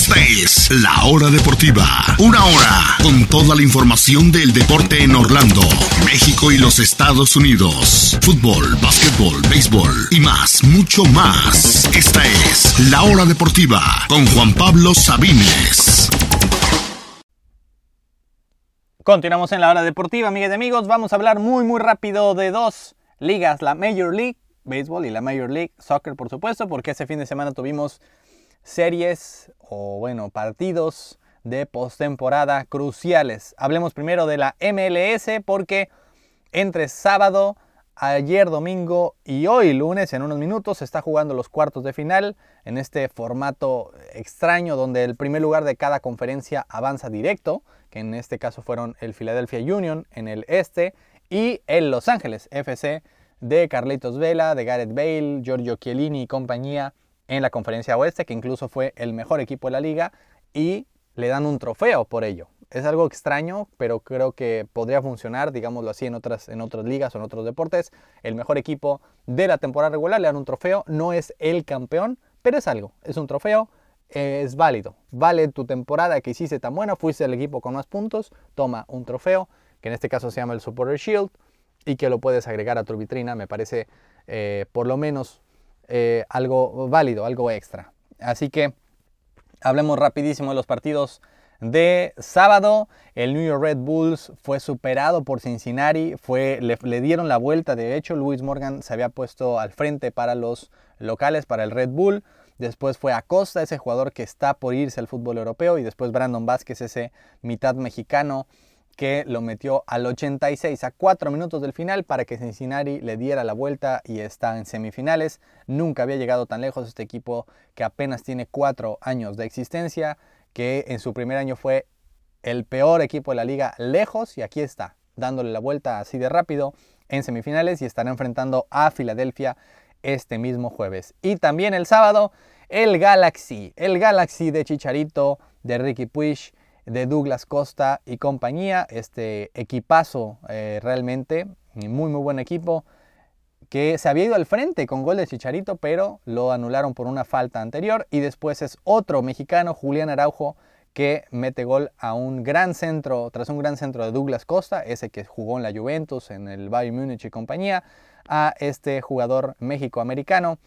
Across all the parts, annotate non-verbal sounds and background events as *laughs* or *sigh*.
Esta es La Hora Deportiva. Una hora con toda la información del deporte en Orlando, México y los Estados Unidos. Fútbol, básquetbol, béisbol y más, mucho más. Esta es La Hora Deportiva con Juan Pablo Sabines. Continuamos en la hora deportiva, amigas y amigos. Vamos a hablar muy, muy rápido de dos ligas, la Major League Baseball y la Major League Soccer, por supuesto, porque ese fin de semana tuvimos series o, bueno, partidos de postemporada cruciales. Hablemos primero de la MLS porque entre sábado, ayer domingo y hoy lunes, en unos minutos, se está jugando los cuartos de final en este formato extraño donde el primer lugar de cada conferencia avanza directo que en este caso fueron el Philadelphia Union en el este y el Los Ángeles FC de Carlitos Vela, de Gareth Bale, Giorgio Chiellini y compañía en la conferencia oeste, que incluso fue el mejor equipo de la liga y le dan un trofeo por ello. Es algo extraño, pero creo que podría funcionar, digámoslo así, en otras, en otras ligas o en otros deportes. El mejor equipo de la temporada regular le dan un trofeo, no es el campeón, pero es algo, es un trofeo es válido. Vale tu temporada que hiciste tan buena, fuiste el equipo con más puntos, toma un trofeo, que en este caso se llama el Supporter Shield, y que lo puedes agregar a tu vitrina, me parece eh, por lo menos eh, algo válido, algo extra. Así que hablemos rapidísimo de los partidos de sábado. El New York Red Bulls fue superado por Cincinnati, fue, le, le, dieron la vuelta. De hecho, Luis Morgan se había puesto al frente para los locales, para el Red Bull. Después fue Acosta, ese jugador que está por irse al fútbol europeo. Y después Brandon Vázquez, ese mitad mexicano que lo metió al 86 a 4 minutos del final para que Cincinnati le diera la vuelta y está en semifinales. Nunca había llegado tan lejos este equipo que apenas tiene 4 años de existencia, que en su primer año fue el peor equipo de la liga lejos y aquí está, dándole la vuelta así de rápido en semifinales y estará enfrentando a Filadelfia este mismo jueves. Y también el sábado, el Galaxy, el Galaxy de Chicharito, de Ricky Puig, de Douglas Costa y compañía, este equipazo eh, realmente, muy muy buen equipo, que se había ido al frente con gol de Chicharito, pero lo anularon por una falta anterior. Y después es otro mexicano, Julián Araujo, que mete gol a un gran centro, tras un gran centro de Douglas Costa, ese que jugó en la Juventus, en el Bayern Múnich y compañía, a este jugador méxico-americano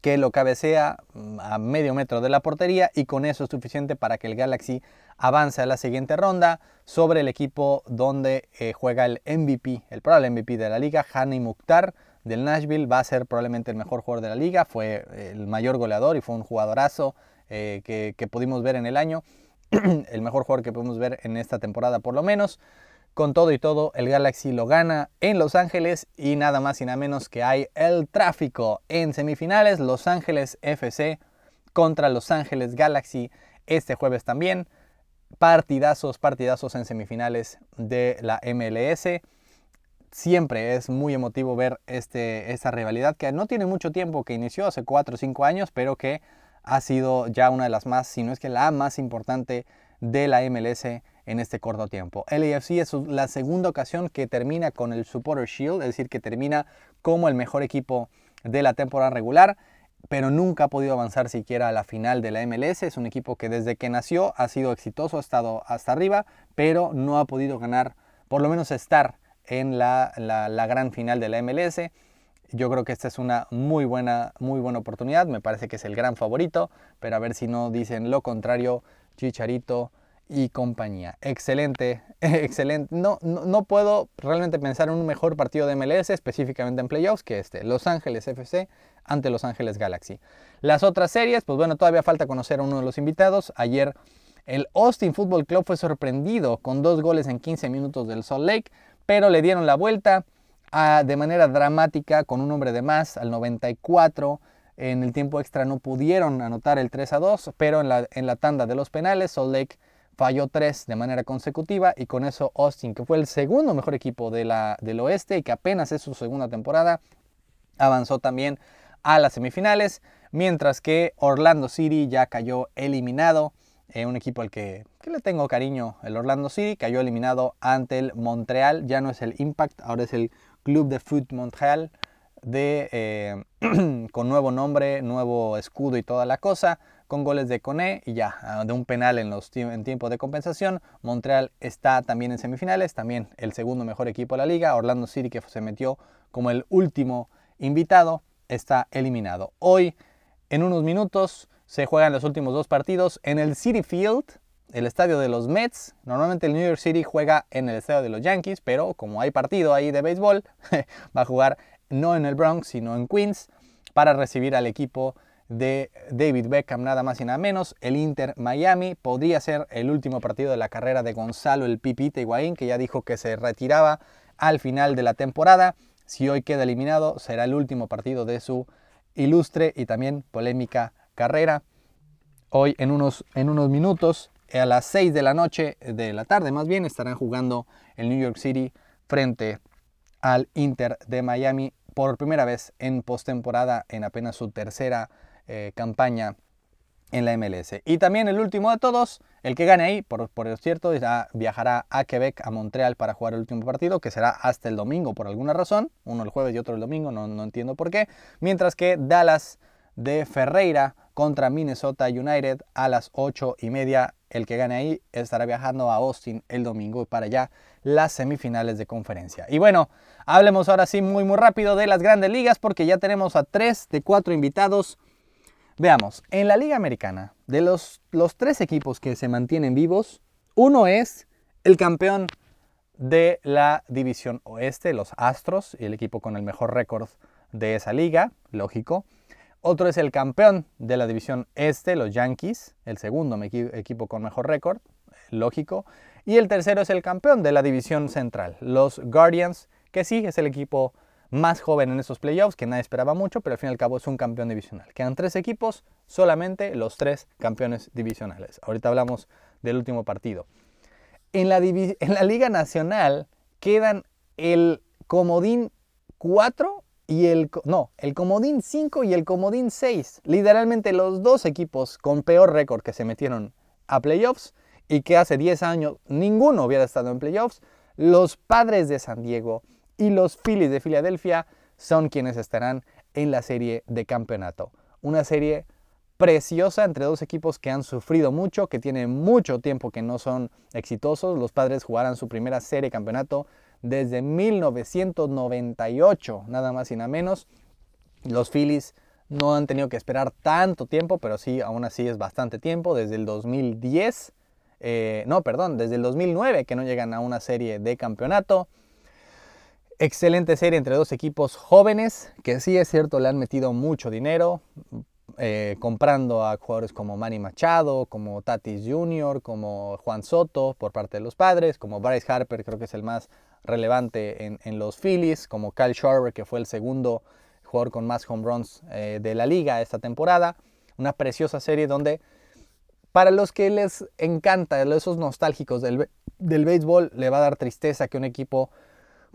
que lo cabecea mm, a medio metro de la portería y con eso es suficiente para que el Galaxy avance a la siguiente ronda sobre el equipo donde eh, juega el MVP, el probable MVP de la liga, Hani Mukhtar del Nashville, va a ser probablemente el mejor jugador de la liga, fue el mayor goleador y fue un jugadorazo eh, que, que pudimos ver en el año, *clears throat* el mejor jugador que pudimos ver en esta temporada por lo menos. Con todo y todo, el Galaxy lo gana en Los Ángeles y nada más y nada menos que hay el tráfico en semifinales. Los Ángeles FC contra Los Ángeles Galaxy este jueves también. Partidazos, partidazos en semifinales de la MLS. Siempre es muy emotivo ver este, esta rivalidad que no tiene mucho tiempo, que inició hace 4 o 5 años, pero que ha sido ya una de las más, si no es que la más importante de la MLS en este corto tiempo. LAFC es la segunda ocasión que termina con el Supporter Shield, es decir, que termina como el mejor equipo de la temporada regular, pero nunca ha podido avanzar siquiera a la final de la MLS. Es un equipo que desde que nació ha sido exitoso, ha estado hasta arriba, pero no ha podido ganar, por lo menos estar en la, la gran final de la MLS. Yo creo que esta es una muy buena, muy buena oportunidad. Me parece que es el gran favorito, pero a ver si no dicen lo contrario. Chicharito y compañía. Excelente, *laughs* excelente. No, no, puedo realmente pensar en un mejor partido de MLS, específicamente en playoffs, que este. Los Ángeles FC ante Los Ángeles Galaxy. Las otras series, pues bueno, todavía falta conocer a uno de los invitados. Ayer el Austin Football Club fue sorprendido con dos goles en 15 minutos del Salt Lake, pero le dieron la vuelta a, de manera dramática con un hombre de más al 94. En el tiempo extra no pudieron anotar el 3 a 2, pero en la, en la tanda de los penales, Salt Lake falló tres de manera consecutiva y con eso Austin, que fue el segundo mejor equipo del oeste y que apenas es su segunda temporada, avanzó también a las semifinales, mientras que Orlando City ya cayó eliminado. Eh, un equipo al que, le tengo cariño, el Orlando City, cayó eliminado ante el Montreal. Ya no es el Impact, ahora es el Club de Foot Montreal, eh, *clears throat* con nuevo nombre, nuevo escudo y toda la cosa con goles de Cone y ya ah, de un penal en, los, en tiempo de compensación. Montreal está también en semifinales, también el segundo mejor equipo de la liga. Orlando City que se metió como el último invitado está eliminado. Hoy en unos minutos se juegan los últimos dos partidos en el City Field, el estadio de los Mets. Normalmente el New York City juega en el estadio de los Yankees, pero como hay partido ahí de béisbol, *laughs* va a jugar no en el Bronx, sino en Queens, para recibir al equipo de David Beckham, nada más y nada menos. El Inter Miami podría ser el último partido de la carrera de Gonzalo el Pipita Higuaín, que ya dijo que se retiraba al final de la temporada. Si hoy queda eliminado, será el último partido de su ilustre y también polémica carrera. Hoy en unos, en unos minutos, a las 6 de la noche, de la tarde más bien, estarán jugando el New York City frente al Inter de Miami por primera vez en postemporada en apenas su tercera eh, campaña en la MLS. Y también el último de todos, el que gane ahí, por, por cierto, viajará a Quebec, a Montreal, para jugar el último partido, que será hasta el domingo por alguna razón, uno el jueves y otro el domingo, no, no entiendo por qué, mientras que Dallas de Ferreira contra Minnesota United a las 8 y media. El que gane ahí estará viajando a Austin el domingo para allá las semifinales de conferencia. Y bueno, hablemos ahora sí muy muy rápido de las grandes ligas porque ya tenemos a 3 de 4 invitados Veamos, en la Liga Americana, de los, los tres equipos que se mantienen vivos, uno es el campeón de la división oeste, los Astros, el equipo con el mejor récord de esa liga, lógico. Otro es el campeón de la división este, los Yankees, el segundo equipo con mejor récord, lógico. Y el tercero es el campeón de la división central, los Guardians, que sí es el equipo más joven en esos playoffs, que nadie esperaba mucho, pero al fin y al cabo es un campeón divisional. Quedan tres equipos, solamente los tres campeones divisionales. Ahorita hablamos del último partido. En la, *laughs* en la Liga Nacional quedan el comodín 4 y el, no, el comodín 5 y el comodín 6. Literalmente los dos equipos con peor récord que se metieron a playoffs y que hace 10 años ninguno hubiera estado en playoffs. Los padres de San Diego y los Phillies de Filadelfia son quienes estarán en la serie de campeonato. Una serie preciosa entre dos equipos que han sufrido mucho, que tienen mucho tiempo que no son exitosos. Los padres jugarán su primera serie de campeonato desde 1998, nada más y nada menos. Los Phillies no han tenido que esperar tanto tiempo, pero sí, aún así es bastante tiempo, desde el 2010, eh, no, perdón, desde el 2009 que no llegan a una serie de campeonato. Excelente serie entre dos equipos jóvenes que sí es cierto le han metido mucho dinero eh, comprando a jugadores como Manny Machado, como Tatis Jr., como Juan Soto por parte de los padres, como Bryce Harper creo que es el más relevante en, los Phillies, como Kyle Schwarber que fue el segundo jugador con más home runs eh, de la liga esta temporada. Una preciosa serie donde para los que les encanta, esos nostálgicos del, del béisbol, le va a dar tristeza que un equipo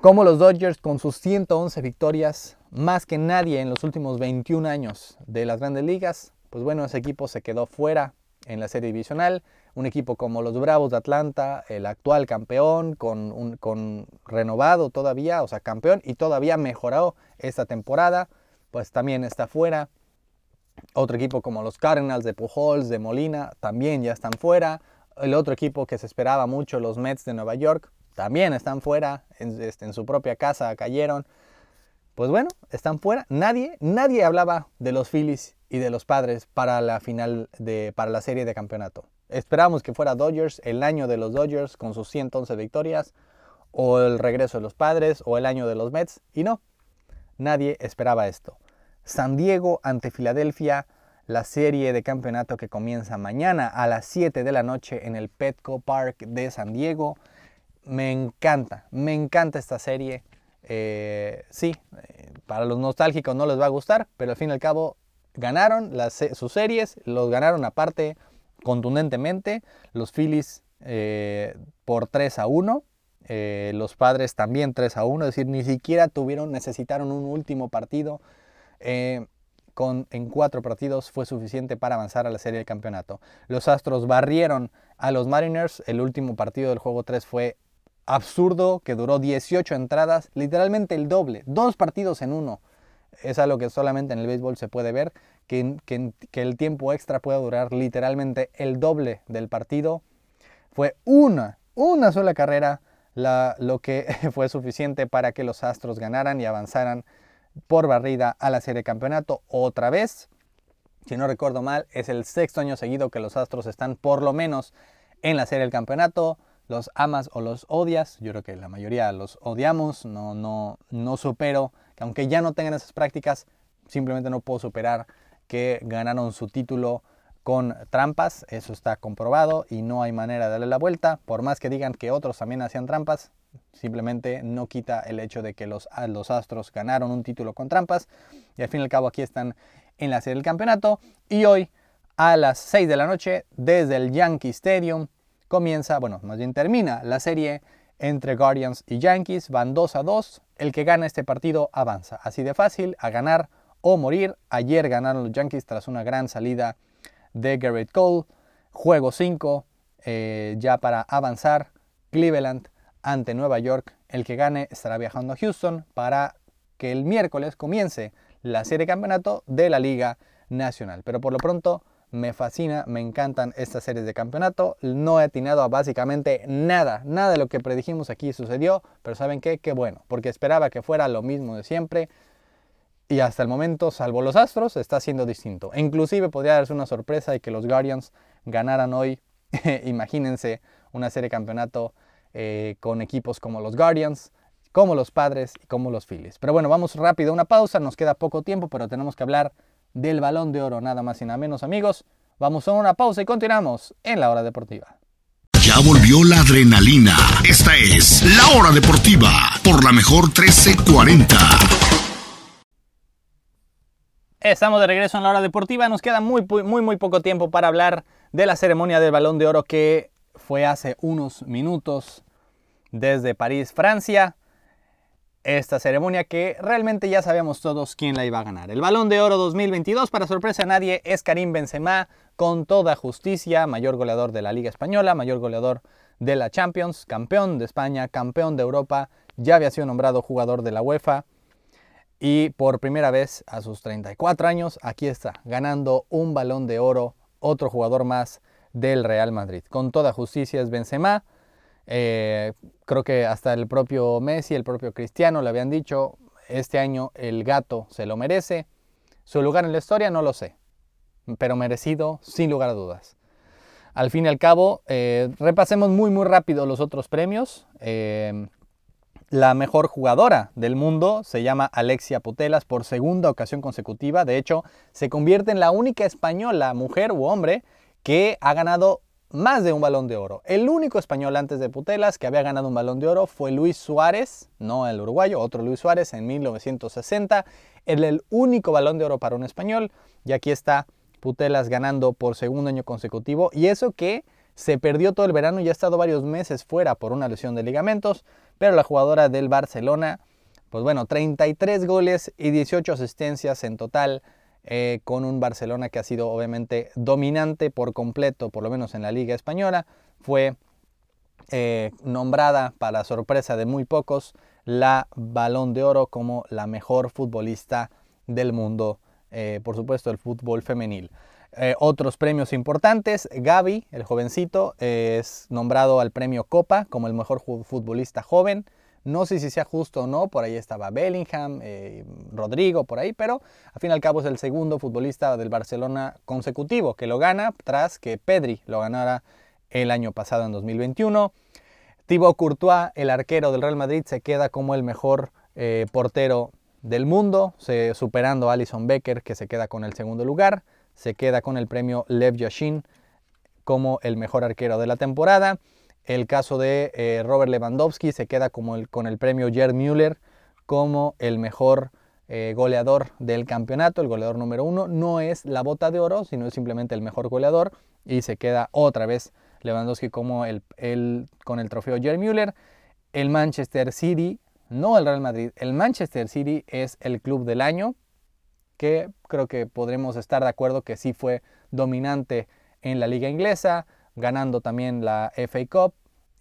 como los Dodgers con sus 111 victorias, más que nadie en los últimos 21 años de las grandes ligas, pues bueno, ese equipo se quedó fuera en la serie divisional. Un equipo como los Bravos de Atlanta, el actual campeón, con, con renovado todavía, o sea, campeón y todavía mejorado esta temporada, pues también está fuera. Otro equipo como los Cardinals de Pujols, de Molina, también ya están fuera. El otro equipo que se esperaba mucho, los Mets de Nueva York, también están fuera, este, en, su propia casa cayeron. Pues bueno, están fuera. Nadie, nadie hablaba de los Phillies y de los padres para la final de, para la serie de campeonato. Esperábamos que fuera Dodgers, el año de los Dodgers con sus 111 victorias, o el regreso de los padres, o el año de los Mets, y no, nadie esperaba esto. San Diego ante Filadelfia, la serie de campeonato que comienza mañana a las 7 de la noche en el Petco Park de San Diego me encanta, me encanta esta serie. Eh, sí, eh, para los nostálgicos no les va a gustar, pero al fin y al cabo ganaron sus series, los ganaron aparte contundentemente. Los Phillies eh, por 3 a 1, los padres también 3 a 1, es decir, ni siquiera tuvieron, necesitaron un último partido. Con, en cuatro partidos fue suficiente para avanzar a la serie del campeonato. Los Astros barrieron a los Mariners. El último partido del juego 3 fue absurdo que duró 18 entradas, literalmente el doble, dos partidos en uno. Es algo que solamente en el béisbol se puede ver, que, el tiempo extra pueda durar literalmente el doble del partido. Fue una, una sola carrera lo que *laughs* fue suficiente para que los Astros ganaran y avanzaran por barrida a la serie de campeonato otra vez. Si no recuerdo mal, es el sexto año seguido que los Astros están por lo menos en la serie del campeonato. Los amas o los odias. Yo creo que la mayoría los odiamos. No, no, no supero que aunque ya no tengan esas prácticas, simplemente no puedo superar que ganaron su título con trampas, eso está comprobado y no hay manera de darle la vuelta, por más que digan que otros también hacían trampas, simplemente no quita el hecho de que los, los Astros ganaron un título con trampas y al fin y al cabo aquí están en la serie del campeonato y hoy a las 6 de la noche desde el Yankee Stadium comienza, bueno, más bien termina la serie entre Guardians y Yankees, van 2 a 2, el que gana este partido avanza, así de fácil, a ganar o morir. Ayer ganaron los Yankees tras una gran salida de Garrett Cole. Juego 5 eh, ya para avanzar. Cleveland ante Nueva York. El que gane estará viajando a Houston para que el miércoles comience la serie de campeonato de la Liga Nacional. Pero por lo pronto me fascina, me encantan estas series de campeonato. No he atinado a básicamente nada, nada de lo que predijimos aquí sucedió, pero ¿saben qué? Qué bueno, porque esperaba que fuera lo mismo de siempre. Y hasta el momento, salvo los Astros, está siendo distinto. Inclusive podría darse una sorpresa y que los Guardians ganaran hoy. *laughs* Imagínense una serie de campeonato eh, con equipos como los Guardians, como los Padres y como los Phillies. Pero bueno, vamos rápido a una pausa. Nos queda poco tiempo, pero tenemos que hablar del balón de oro, nada más y nada menos, amigos. Vamos a una pausa y continuamos en la hora deportiva. Ya volvió la adrenalina. Esta es la hora deportiva por la mejor 1340. Estamos de regreso en la hora deportiva. Nos queda muy, muy, muy poco tiempo para hablar de la ceremonia del Balón de Oro que fue hace unos minutos desde París, Francia. Esta ceremonia que realmente ya sabíamos todos quién la iba a ganar. El Balón de Oro 2022, para sorpresa de nadie, es Karim Benzema, con toda justicia, mayor goleador de la Liga Española, mayor goleador de la Champions, campeón de España, campeón de Europa, ya había sido nombrado jugador de la UEFA y por primera vez a sus 34 años, aquí está, ganando un balón de oro, otro jugador más del Real Madrid. Con toda justicia es Benzema. Eh, creo que hasta el propio Messi, el propio Cristiano le habían dicho, este año el gato se lo merece. Su lugar en la historia no lo sé, pero merecido sin lugar a dudas. Al fin y al cabo, eh, repasemos muy muy rápido los otros premios. Eh, la mejor jugadora del mundo se llama Alexia Putelas por segunda ocasión consecutiva. De hecho, se convierte en la única española, mujer u hombre, que ha ganado más de un balón de oro. El único español antes de Putelas que había ganado un balón de oro fue Luis Suárez, no el uruguayo, otro Luis Suárez en 1960. Era el único balón de oro para un español. Y aquí está Putelas ganando por segundo año consecutivo. Y eso que se perdió todo el verano y ha estado varios meses fuera por una lesión de ligamentos. Pero la jugadora del Barcelona, pues bueno, 33 goles y 18 asistencias en total. Eh, con un Barcelona que ha sido obviamente dominante por completo, por lo menos en la Liga Española. Fue eh, nombrada, para sorpresa de muy pocos, la Balón de Oro como la mejor futbolista del mundo, eh, por supuesto el fútbol femenil. otros premios importantes, Gaby, el jovencito, es nombrado al premio Copa como el mejor futbolista joven. No sé si sea justo o no, por ahí estaba Bellingham, eh, Rodrigo, por ahí, pero al fin y al cabo es el segundo futbolista del Barcelona consecutivo que lo gana tras que Pedri lo ganara el año pasado en 2021. Thibaut Courtois, el arquero del Real Madrid, se queda como el mejor eh, portero del mundo, superando a Alison Becker, que se queda con el segundo lugar se queda con el premio Lev Yashin como el mejor arquero de la temporada. El caso de eh, Robert Lewandowski se queda como con el premio Gerd Müller como el mejor eh, goleador del campeonato, el goleador número uno. No es la bota de oro, sino es simplemente el mejor goleador y se queda otra vez Lewandowski como con el trofeo Gerd Müller. El Manchester City, no el Real Madrid, el Manchester City es el club del año que creo que podremos estar de acuerdo que sí fue dominante en la liga inglesa, ganando también la FA Cup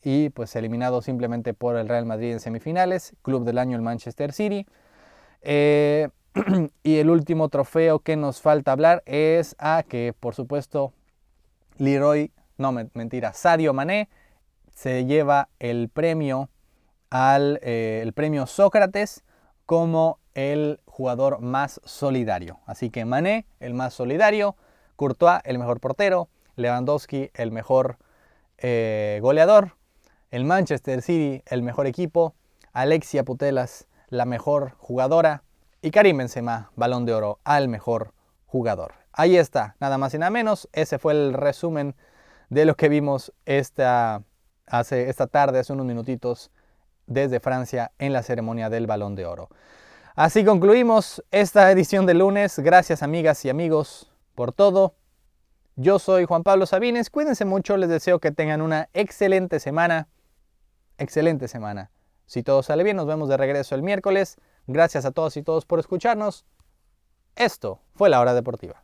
y pues eliminado simplemente por el Real Madrid en semifinales, club del año el Manchester City. Eh, *clears throat* y el último trofeo que nos falta hablar es a que, por supuesto, Leroy, no mentira, Sadio Mané se lleva el premio al eh, el premio Sócrates como el jugador más solidario. Así que Mané, el más solidario, Courtois, el mejor portero, Lewandowski, el mejor eh, goleador, el Manchester City, el mejor equipo, Alexia Putelas, la mejor jugadora, y Karim Benzema, balón de oro al mejor jugador. Ahí está, nada más y nada menos. Ese fue el resumen de lo que vimos esta, hace, esta tarde, hace unos minutitos, desde Francia en la ceremonia del balón de oro. Así concluimos esta edición de lunes. Gracias amigas y amigos por todo. Yo soy Juan Pablo Sabines. Cuídense mucho. Les deseo que tengan una excelente semana. Excelente semana. Si todo sale bien, nos vemos de regreso el miércoles. Gracias a todos y todos por escucharnos. Esto fue la hora deportiva.